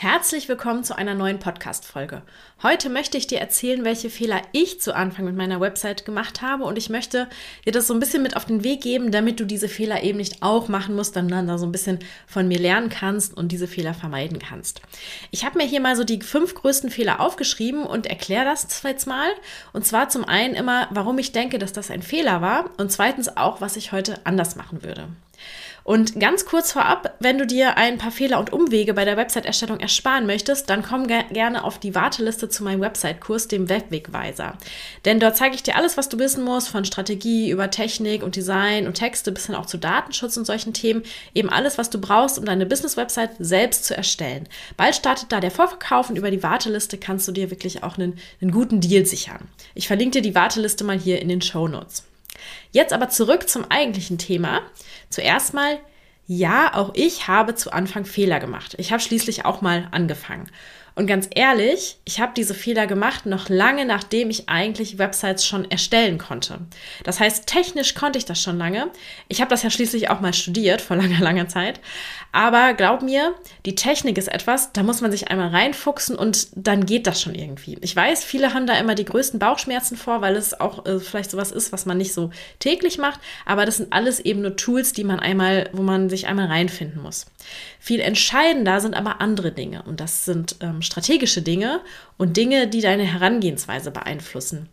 Herzlich willkommen zu einer neuen Podcast-Folge. Heute möchte ich dir erzählen, welche Fehler ich zu Anfang mit meiner Website gemacht habe und ich möchte dir das so ein bisschen mit auf den Weg geben, damit du diese Fehler eben nicht auch machen musst, sondern da so ein bisschen von mir lernen kannst und diese Fehler vermeiden kannst. Ich habe mir hier mal so die fünf größten Fehler aufgeschrieben und erkläre das jetzt mal. Und zwar zum einen immer, warum ich denke, dass das ein Fehler war und zweitens auch, was ich heute anders machen würde. Und ganz kurz vorab, wenn du dir ein paar Fehler und Umwege bei der Website-Erstellung ersparen möchtest, dann komm ge gerne auf die Warteliste zu meinem Website-Kurs, dem Webwegweiser. Denn dort zeige ich dir alles, was du wissen musst, von Strategie über Technik und Design und Texte bis hin auch zu Datenschutz und solchen Themen. Eben alles, was du brauchst, um deine Business-Website selbst zu erstellen. Bald startet da der Vorverkauf und über die Warteliste kannst du dir wirklich auch einen, einen guten Deal sichern. Ich verlinke dir die Warteliste mal hier in den Show Notes. Jetzt aber zurück zum eigentlichen Thema. Zuerst mal, ja, auch ich habe zu Anfang Fehler gemacht. Ich habe schließlich auch mal angefangen. Und ganz ehrlich, ich habe diese Fehler gemacht noch lange nachdem ich eigentlich Websites schon erstellen konnte. Das heißt, technisch konnte ich das schon lange. Ich habe das ja schließlich auch mal studiert vor langer, langer Zeit. Aber glaub mir, die Technik ist etwas, da muss man sich einmal reinfuchsen und dann geht das schon irgendwie. Ich weiß, viele haben da immer die größten Bauchschmerzen vor, weil es auch äh, vielleicht sowas ist, was man nicht so täglich macht. Aber das sind alles eben nur Tools, die man einmal, wo man sich einmal reinfinden muss. Viel entscheidender sind aber andere Dinge und das sind ähm, strategische Dinge und Dinge, die deine Herangehensweise beeinflussen.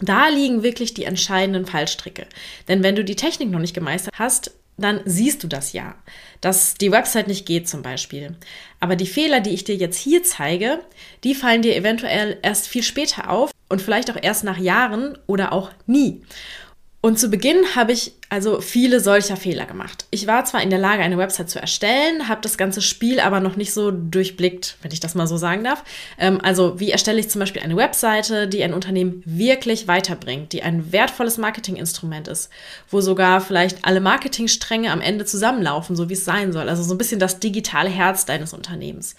Da liegen wirklich die entscheidenden Fallstricke. Denn wenn du die Technik noch nicht gemeistert hast, dann siehst du das ja, dass die Website nicht geht zum Beispiel. Aber die Fehler, die ich dir jetzt hier zeige, die fallen dir eventuell erst viel später auf und vielleicht auch erst nach Jahren oder auch nie. Und zu Beginn habe ich also viele solcher Fehler gemacht. Ich war zwar in der Lage, eine Website zu erstellen, habe das ganze Spiel aber noch nicht so durchblickt, wenn ich das mal so sagen darf. Ähm, also wie erstelle ich zum Beispiel eine Webseite, die ein Unternehmen wirklich weiterbringt, die ein wertvolles Marketinginstrument ist, wo sogar vielleicht alle Marketingstränge am Ende zusammenlaufen, so wie es sein soll. Also so ein bisschen das digitale Herz deines Unternehmens.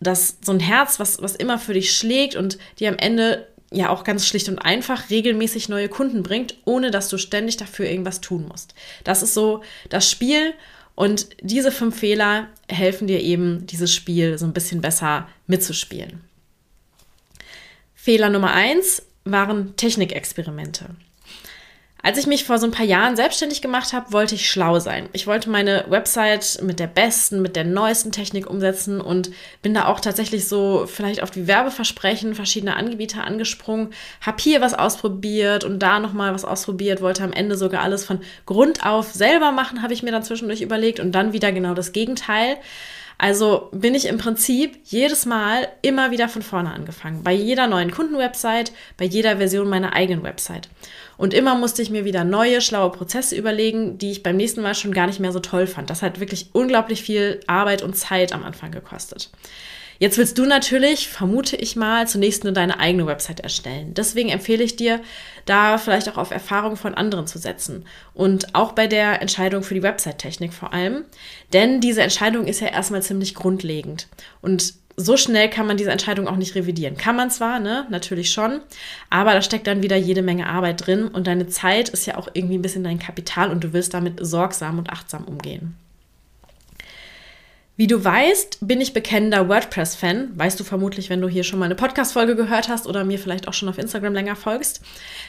Das so ein Herz, was, was immer für dich schlägt und die am Ende ja auch ganz schlicht und einfach regelmäßig neue Kunden bringt, ohne dass du ständig dafür irgendwas tun musst. Das ist so das Spiel und diese fünf Fehler helfen dir eben, dieses Spiel so ein bisschen besser mitzuspielen. Fehler Nummer eins waren Technikexperimente. Als ich mich vor so ein paar Jahren selbstständig gemacht habe, wollte ich schlau sein. Ich wollte meine Website mit der besten, mit der neuesten Technik umsetzen und bin da auch tatsächlich so vielleicht auf die Werbeversprechen verschiedener Anbieter angesprungen, habe hier was ausprobiert und da nochmal was ausprobiert, wollte am Ende sogar alles von Grund auf selber machen, habe ich mir dann zwischendurch überlegt und dann wieder genau das Gegenteil. Also bin ich im Prinzip jedes Mal immer wieder von vorne angefangen. Bei jeder neuen Kundenwebsite, bei jeder Version meiner eigenen Website. Und immer musste ich mir wieder neue, schlaue Prozesse überlegen, die ich beim nächsten Mal schon gar nicht mehr so toll fand. Das hat wirklich unglaublich viel Arbeit und Zeit am Anfang gekostet. Jetzt willst du natürlich, vermute ich mal, zunächst nur deine eigene Website erstellen. Deswegen empfehle ich dir, da vielleicht auch auf Erfahrungen von anderen zu setzen. Und auch bei der Entscheidung für die Website-Technik vor allem. Denn diese Entscheidung ist ja erstmal ziemlich grundlegend. Und so schnell kann man diese Entscheidung auch nicht revidieren. Kann man zwar, ne, natürlich schon, aber da steckt dann wieder jede Menge Arbeit drin und deine Zeit ist ja auch irgendwie ein bisschen dein Kapital und du willst damit sorgsam und achtsam umgehen. Wie du weißt, bin ich bekennender WordPress-Fan. Weißt du vermutlich, wenn du hier schon mal eine Podcast-Folge gehört hast oder mir vielleicht auch schon auf Instagram länger folgst.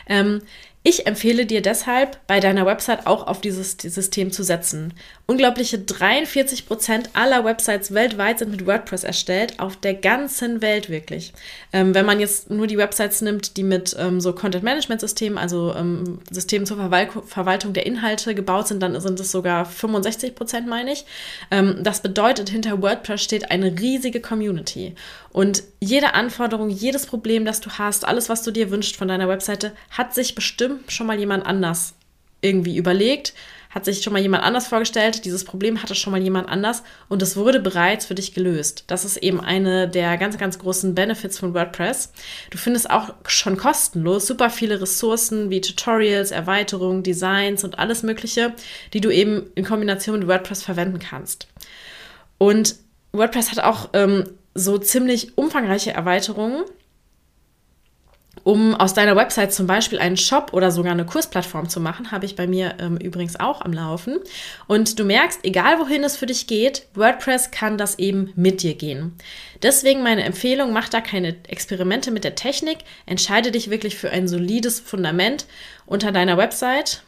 Ähm, ich empfehle dir deshalb, bei deiner Website auch auf dieses System zu setzen. Unglaubliche 43 Prozent aller Websites weltweit sind mit WordPress erstellt, auf der ganzen Welt wirklich. Ähm, wenn man jetzt nur die Websites nimmt, die mit ähm, so Content-Management-Systemen, also ähm, Systemen zur Verwal Verwaltung der Inhalte gebaut sind, dann sind es sogar 65 Prozent, meine ich. Ähm, das bedeutet, hinter WordPress steht eine riesige Community. Und jede Anforderung, jedes Problem, das du hast, alles, was du dir wünschst von deiner Webseite, hat sich bestimmt schon mal jemand anders irgendwie überlegt, hat sich schon mal jemand anders vorgestellt, dieses Problem hatte schon mal jemand anders und es wurde bereits für dich gelöst. Das ist eben eine der ganz, ganz großen Benefits von WordPress. Du findest auch schon kostenlos super viele Ressourcen wie Tutorials, Erweiterungen, Designs und alles Mögliche, die du eben in Kombination mit WordPress verwenden kannst. Und WordPress hat auch ähm, so ziemlich umfangreiche Erweiterungen Um aus deiner Website zum Beispiel einen Shop oder sogar eine Kursplattform zu machen, habe ich bei mir ähm, übrigens auch am Laufen. Und du merkst, egal wohin es für dich geht, WordPress kann das eben mit dir gehen. Deswegen meine Empfehlung, mach da keine Experimente mit der Technik, entscheide dich wirklich für ein solides Fundament unter deiner Website,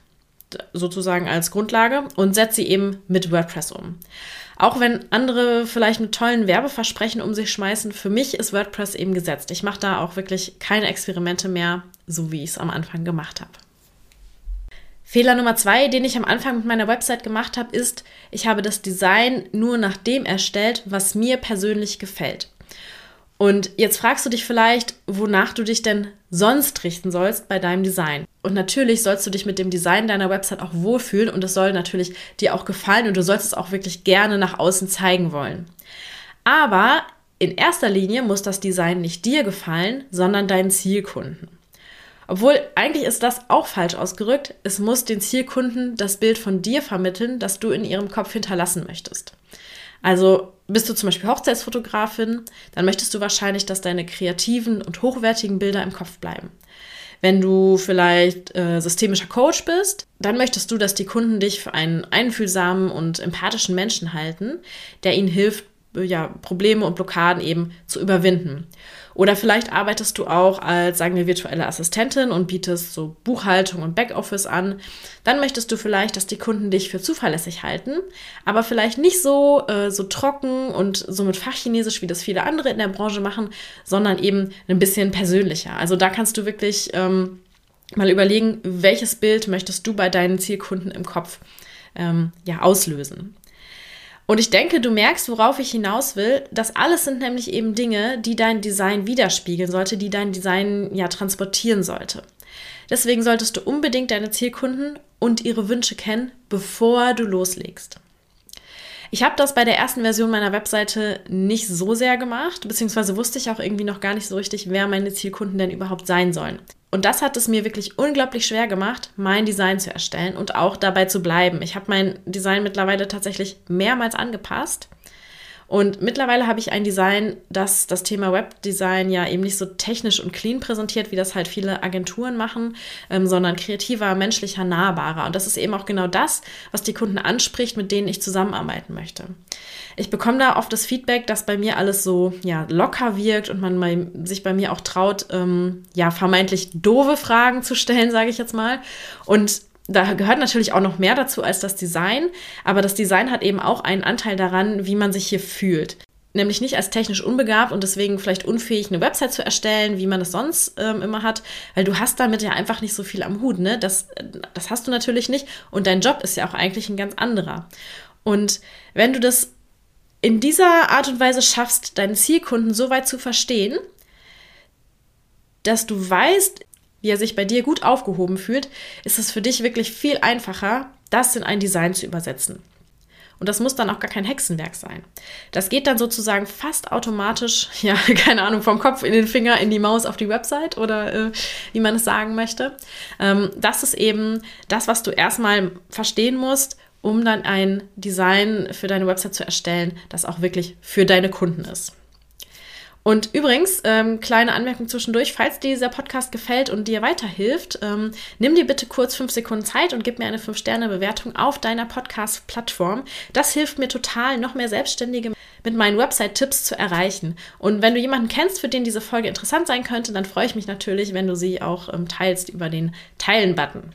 sozusagen als Grundlage, und setze sie eben mit WordPress um. Auch wenn andere vielleicht mit tollen Werbeversprechen um sich schmeißen, für mich ist WordPress eben gesetzt. Ich mache da auch wirklich keine Experimente mehr, so wie ich es am Anfang gemacht habe. Fehler Nummer zwei, den ich am Anfang mit meiner Website gemacht habe, ist, ich habe das Design nur nach dem erstellt, was mir persönlich gefällt. Und jetzt fragst du dich vielleicht, wonach du dich denn sonst richten sollst bei deinem Design. Und natürlich sollst du dich mit dem Design deiner Website auch wohlfühlen und es soll natürlich dir auch gefallen und du sollst es auch wirklich gerne nach außen zeigen wollen. Aber in erster Linie muss das Design nicht dir gefallen, sondern deinen Zielkunden. Obwohl eigentlich ist das auch falsch ausgerückt. Es muss den Zielkunden das Bild von dir vermitteln, das du in ihrem Kopf hinterlassen möchtest. Also bist du zum Beispiel Hochzeitsfotografin, dann möchtest du wahrscheinlich, dass deine kreativen und hochwertigen Bilder im Kopf bleiben. Wenn du vielleicht äh, systemischer Coach bist, dann möchtest du, dass die Kunden dich für einen einfühlsamen und empathischen Menschen halten, der ihnen hilft, ja, Probleme und Blockaden eben zu überwinden. Oder vielleicht arbeitest du auch als, sagen wir, virtuelle Assistentin und bietest so Buchhaltung und Backoffice an. Dann möchtest du vielleicht, dass die Kunden dich für zuverlässig halten, aber vielleicht nicht so, äh, so trocken und so mit Fachchinesisch, wie das viele andere in der Branche machen, sondern eben ein bisschen persönlicher. Also da kannst du wirklich ähm, mal überlegen, welches Bild möchtest du bei deinen Zielkunden im Kopf ähm, ja, auslösen. Und ich denke, du merkst, worauf ich hinaus will. Das alles sind nämlich eben Dinge, die dein Design widerspiegeln sollte, die dein Design ja transportieren sollte. Deswegen solltest du unbedingt deine Zielkunden und ihre Wünsche kennen, bevor du loslegst. Ich habe das bei der ersten Version meiner Webseite nicht so sehr gemacht, beziehungsweise wusste ich auch irgendwie noch gar nicht so richtig, wer meine Zielkunden denn überhaupt sein sollen. Und das hat es mir wirklich unglaublich schwer gemacht, mein Design zu erstellen und auch dabei zu bleiben. Ich habe mein Design mittlerweile tatsächlich mehrmals angepasst und mittlerweile habe ich ein Design, das das Thema Webdesign ja eben nicht so technisch und clean präsentiert, wie das halt viele Agenturen machen, ähm, sondern kreativer, menschlicher, nahbarer. Und das ist eben auch genau das, was die Kunden anspricht, mit denen ich zusammenarbeiten möchte. Ich bekomme da oft das Feedback, dass bei mir alles so ja, locker wirkt und man bei, sich bei mir auch traut, ähm, ja, vermeintlich doofe Fragen zu stellen, sage ich jetzt mal. Und da gehört natürlich auch noch mehr dazu als das Design, aber das Design hat eben auch einen Anteil daran, wie man sich hier fühlt. Nämlich nicht als technisch unbegabt und deswegen vielleicht unfähig, eine Website zu erstellen, wie man es sonst ähm, immer hat, weil du hast damit ja einfach nicht so viel am Hut, ne? Das, das hast du natürlich nicht und dein Job ist ja auch eigentlich ein ganz anderer. Und wenn du das in dieser Art und Weise schaffst, deinen Zielkunden so weit zu verstehen, dass du weißt, wie er sich bei dir gut aufgehoben fühlt, ist es für dich wirklich viel einfacher, das in ein Design zu übersetzen. Und das muss dann auch gar kein Hexenwerk sein. Das geht dann sozusagen fast automatisch, ja, keine Ahnung, vom Kopf in den Finger, in die Maus auf die Website oder äh, wie man es sagen möchte. Ähm, das ist eben das, was du erstmal verstehen musst, um dann ein Design für deine Website zu erstellen, das auch wirklich für deine Kunden ist. Und übrigens, ähm, kleine Anmerkung zwischendurch, falls dir dieser Podcast gefällt und dir weiterhilft, ähm, nimm dir bitte kurz fünf Sekunden Zeit und gib mir eine 5-Sterne-Bewertung auf deiner Podcast-Plattform. Das hilft mir total, noch mehr Selbstständige mit meinen Website-Tipps zu erreichen. Und wenn du jemanden kennst, für den diese Folge interessant sein könnte, dann freue ich mich natürlich, wenn du sie auch ähm, teilst über den Teilen-Button.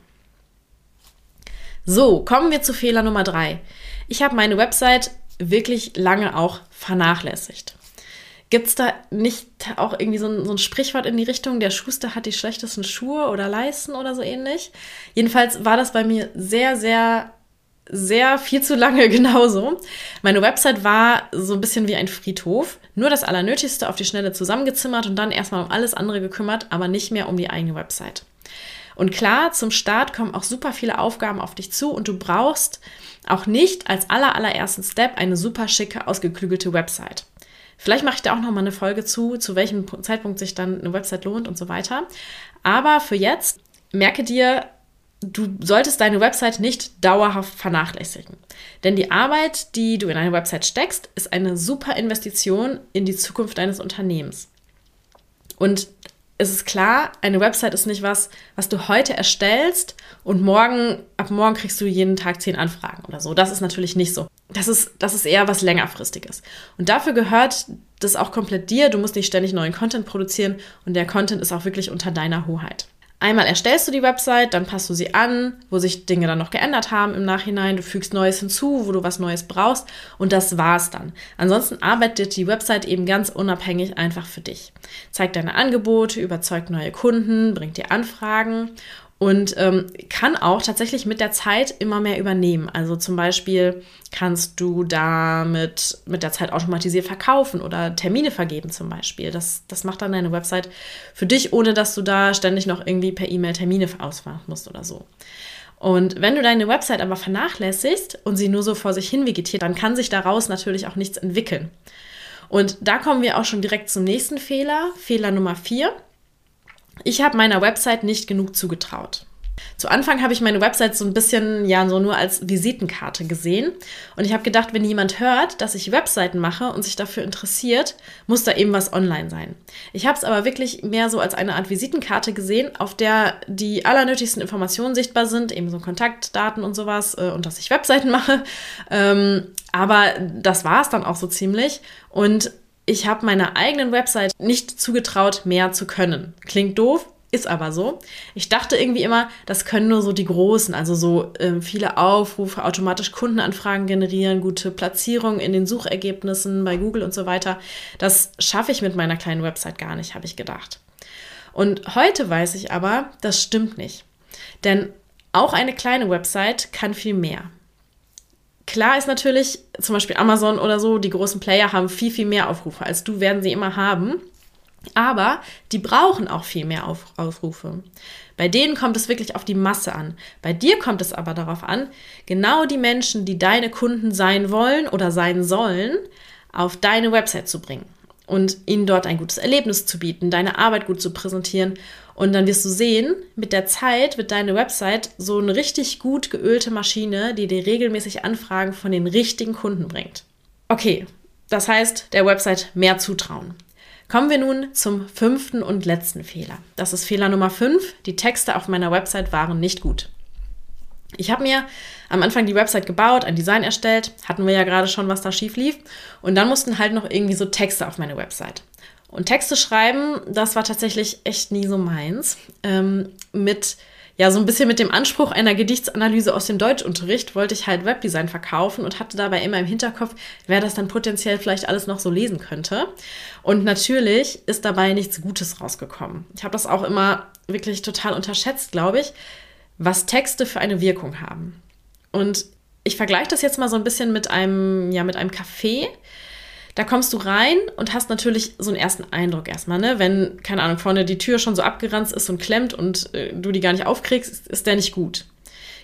So, kommen wir zu Fehler Nummer drei. Ich habe meine Website wirklich lange auch vernachlässigt. Gibt es da nicht auch irgendwie so ein, so ein, Sprichwort in die Richtung, der Schuster hat die schlechtesten Schuhe oder Leisten oder so ähnlich? Jedenfalls war das bei mir sehr, sehr, sehr viel zu lange genauso. Meine Website war so ein bisschen wie ein Friedhof. Nur das Allernötigste auf die Schnelle zusammengezimmert und dann erstmal um alles andere gekümmert, aber nicht mehr um die eigene Website. Und klar, zum Start kommen auch super viele Aufgaben auf dich zu und du brauchst auch nicht als aller, allerersten Step eine super schicke, ausgeklügelte Website. Vielleicht mache ich da auch noch mal eine Folge zu, zu welchem Zeitpunkt sich dann eine Website lohnt und so weiter. Aber für jetzt merke dir, du solltest deine Website nicht dauerhaft vernachlässigen. Denn die Arbeit, die du in eine Website steckst, ist eine super Investition in die Zukunft deines Unternehmens. Und ist es klar, eine Website ist nicht was, was du heute erstellst und morgen, ab morgen kriegst du jeden Tag zehn Anfragen oder so. Das ist natürlich nicht so. Das ist, das ist eher was längerfristiges. Und dafür gehört das auch komplett dir. Du musst nicht ständig neuen Content produzieren und der Content ist auch wirklich unter deiner Hoheit. Einmal erstellst du die Website, dann passt du sie an, wo sich Dinge dann noch geändert haben im Nachhinein. Du fügst Neues hinzu, wo du was Neues brauchst und das war's dann. Ansonsten arbeitet die Website eben ganz unabhängig einfach für dich. Zeigt deine Angebote, überzeugt neue Kunden, bringt dir Anfragen und ähm, kann auch tatsächlich mit der Zeit immer mehr übernehmen. Also zum Beispiel kannst du damit mit der Zeit automatisiert verkaufen oder Termine vergeben zum Beispiel. Das, das macht dann deine Website für dich, ohne dass du da ständig noch irgendwie per E-Mail Termine ausmachen musst oder so. Und wenn du deine Website aber vernachlässigst und sie nur so vor sich hin vegetiert, dann kann sich daraus natürlich auch nichts entwickeln. Und da kommen wir auch schon direkt zum nächsten Fehler, Fehler Nummer vier. Ich habe meiner Website nicht genug zugetraut. Zu Anfang habe ich meine Website so ein bisschen, ja, so nur als Visitenkarte gesehen. Und ich habe gedacht, wenn jemand hört, dass ich Webseiten mache und sich dafür interessiert, muss da eben was online sein. Ich habe es aber wirklich mehr so als eine Art Visitenkarte gesehen, auf der die allernötigsten Informationen sichtbar sind, eben so Kontaktdaten und sowas äh, und dass ich Webseiten mache. Ähm, aber das war es dann auch so ziemlich. Und ich habe meiner eigenen Website nicht zugetraut, mehr zu können. Klingt doof, ist aber so. Ich dachte irgendwie immer, das können nur so die Großen, also so äh, viele Aufrufe, automatisch Kundenanfragen generieren, gute Platzierung in den Suchergebnissen bei Google und so weiter. Das schaffe ich mit meiner kleinen Website gar nicht, habe ich gedacht. Und heute weiß ich aber, das stimmt nicht. Denn auch eine kleine Website kann viel mehr. Klar ist natürlich, zum Beispiel Amazon oder so, die großen Player haben viel, viel mehr Aufrufe als du, werden sie immer haben. Aber die brauchen auch viel mehr Auf Aufrufe. Bei denen kommt es wirklich auf die Masse an. Bei dir kommt es aber darauf an, genau die Menschen, die deine Kunden sein wollen oder sein sollen, auf deine Website zu bringen und ihnen dort ein gutes Erlebnis zu bieten, deine Arbeit gut zu präsentieren. Und dann wirst du sehen, mit der Zeit wird deine Website so eine richtig gut geölte Maschine, die dir regelmäßig Anfragen von den richtigen Kunden bringt. Okay, das heißt, der Website mehr zutrauen. Kommen wir nun zum fünften und letzten Fehler. Das ist Fehler Nummer fünf. Die Texte auf meiner Website waren nicht gut. Ich habe mir am Anfang die Website gebaut, ein Design erstellt, hatten wir ja gerade schon, was da schief lief. Und dann mussten halt noch irgendwie so Texte auf meine Website. Und Texte schreiben, das war tatsächlich echt nie so meins. Ähm, mit, ja, so ein bisschen mit dem Anspruch einer Gedichtsanalyse aus dem Deutschunterricht wollte ich halt Webdesign verkaufen und hatte dabei immer im Hinterkopf, wer das dann potenziell vielleicht alles noch so lesen könnte. Und natürlich ist dabei nichts Gutes rausgekommen. Ich habe das auch immer wirklich total unterschätzt, glaube ich was Texte für eine Wirkung haben. Und ich vergleiche das jetzt mal so ein bisschen mit einem, ja, mit einem Café. Da kommst du rein und hast natürlich so einen ersten Eindruck erstmal, ne? Wenn, keine Ahnung, vorne die Tür schon so abgeranzt ist und klemmt und äh, du die gar nicht aufkriegst, ist, ist der nicht gut.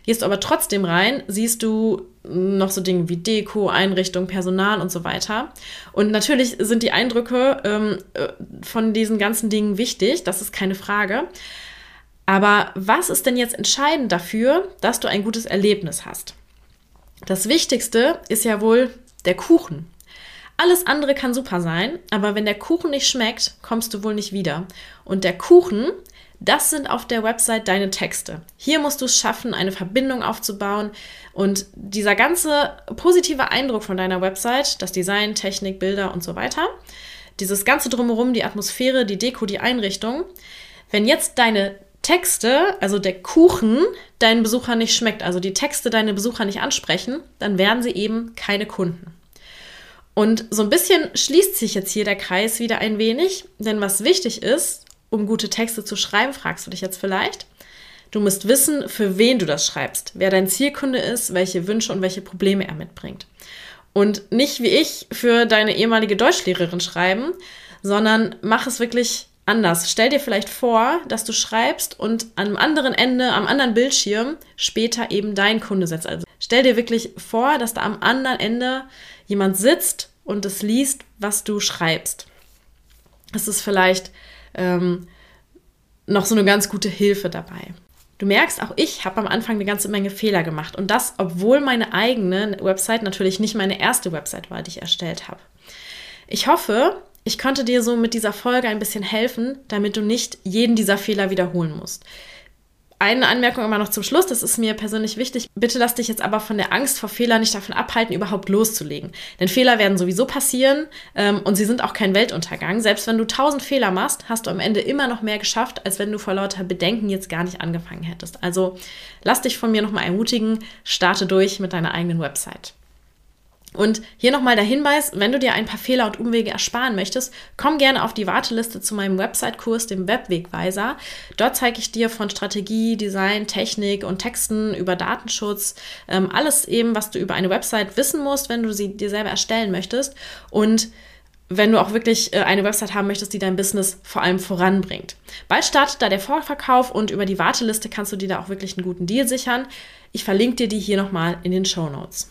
Gehst du aber trotzdem rein, siehst du noch so Dinge wie Deko, Einrichtung, Personal und so weiter. Und natürlich sind die Eindrücke ähm, äh, von diesen ganzen Dingen wichtig, das ist keine Frage. Aber was ist denn jetzt entscheidend dafür, dass du ein gutes Erlebnis hast? Das Wichtigste ist ja wohl der Kuchen. Alles andere kann super sein, aber wenn der Kuchen nicht schmeckt, kommst du wohl nicht wieder. Und der Kuchen, das sind auf der Website deine Texte. Hier musst du es schaffen, eine Verbindung aufzubauen und dieser ganze positive Eindruck von deiner Website, das Design, Technik, Bilder und so weiter, dieses ganze drumherum, die Atmosphäre, die Deko, die Einrichtung, wenn jetzt deine Texte, also der Kuchen, deinen Besucher nicht schmeckt, also die Texte deine Besucher nicht ansprechen, dann werden sie eben keine Kunden. Und so ein bisschen schließt sich jetzt hier der Kreis wieder ein wenig, denn was wichtig ist, um gute Texte zu schreiben, fragst du dich jetzt vielleicht. Du musst wissen, für wen du das schreibst, wer dein Zielkunde ist, welche Wünsche und welche Probleme er mitbringt. Und nicht wie ich für deine ehemalige Deutschlehrerin schreiben, sondern mach es wirklich anders. Stell dir vielleicht vor, dass du schreibst und am anderen Ende, am anderen Bildschirm später eben dein Kunde setzt. Also stell dir wirklich vor, dass da am anderen Ende jemand sitzt und es liest, was du schreibst. Es ist vielleicht ähm, noch so eine ganz gute Hilfe dabei. Du merkst, auch ich habe am Anfang eine ganze Menge Fehler gemacht. Und das, obwohl meine eigene Website natürlich nicht meine erste Website war, die ich erstellt habe. Ich hoffe, ich konnte dir so mit dieser Folge ein bisschen helfen, damit du nicht jeden dieser Fehler wiederholen musst. Eine Anmerkung immer noch zum Schluss, das ist mir persönlich wichtig. Bitte lass dich jetzt aber von der Angst vor Fehlern nicht davon abhalten, überhaupt loszulegen. Denn Fehler werden sowieso passieren ähm, und sie sind auch kein Weltuntergang. Selbst wenn du tausend Fehler machst, hast du am Ende immer noch mehr geschafft, als wenn du vor lauter Bedenken jetzt gar nicht angefangen hättest. Also lass dich von mir nochmal ermutigen, starte durch mit deiner eigenen Website. Und hier nochmal der Hinweis, wenn du dir ein paar Fehler und Umwege ersparen möchtest, komm gerne auf die Warteliste zu meinem Website-Kurs, dem Webwegweiser. Dort zeige ich dir von Strategie, Design, Technik und Texten über Datenschutz, ähm, alles eben, was du über eine Website wissen musst, wenn du sie dir selber erstellen möchtest. Und wenn du auch wirklich äh, eine Website haben möchtest, die dein Business vor allem voranbringt. Bald startet da der Vorverkauf und über die Warteliste kannst du dir da auch wirklich einen guten Deal sichern. Ich verlinke dir die hier nochmal in den Show Notes.